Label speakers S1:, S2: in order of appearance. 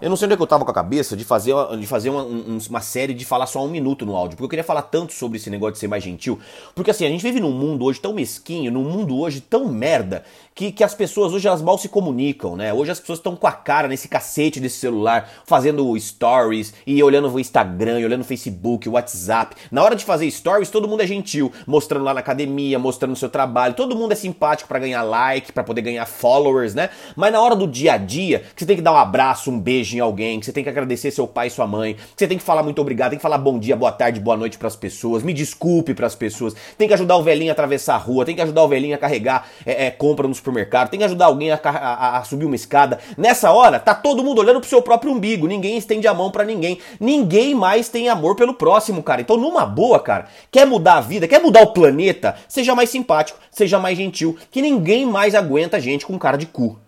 S1: Eu não sei onde é que eu tava com a cabeça de fazer, de fazer uma, uma, série de falar só um minuto no áudio, porque eu queria falar tanto sobre esse negócio de ser mais gentil, porque assim, a gente vive num mundo hoje tão mesquinho, num mundo hoje tão merda, que, que as pessoas hoje elas mal se comunicam, né? Hoje as pessoas estão com a cara nesse cacete desse celular, fazendo stories e olhando o Instagram, e olhando o Facebook, o WhatsApp. Na hora de fazer stories, todo mundo é gentil, mostrando lá na academia, mostrando o seu trabalho, todo mundo é simpático para ganhar like, para poder ganhar followers, né? Mas na hora do dia a dia, que você tem que dar um abraço, um beijo em alguém, que você tem que agradecer seu pai e sua mãe, que você tem que falar muito obrigado, tem que falar bom dia, boa tarde, boa noite para as pessoas, me desculpe para as pessoas, tem que ajudar o velhinho a atravessar a rua, tem que ajudar o velhinho a carregar é, é, compra nos supermercado, tem que ajudar alguém a, a, a, subir uma escada. Nessa hora, tá todo mundo olhando pro seu próprio umbigo, ninguém estende a mão para ninguém. Ninguém mais tem amor pelo próximo, cara. Então, numa boa, cara, quer mudar a vida, quer mudar o planeta, seja mais simpático, seja mais gentil, que ninguém mais aguenta gente com cara de cu.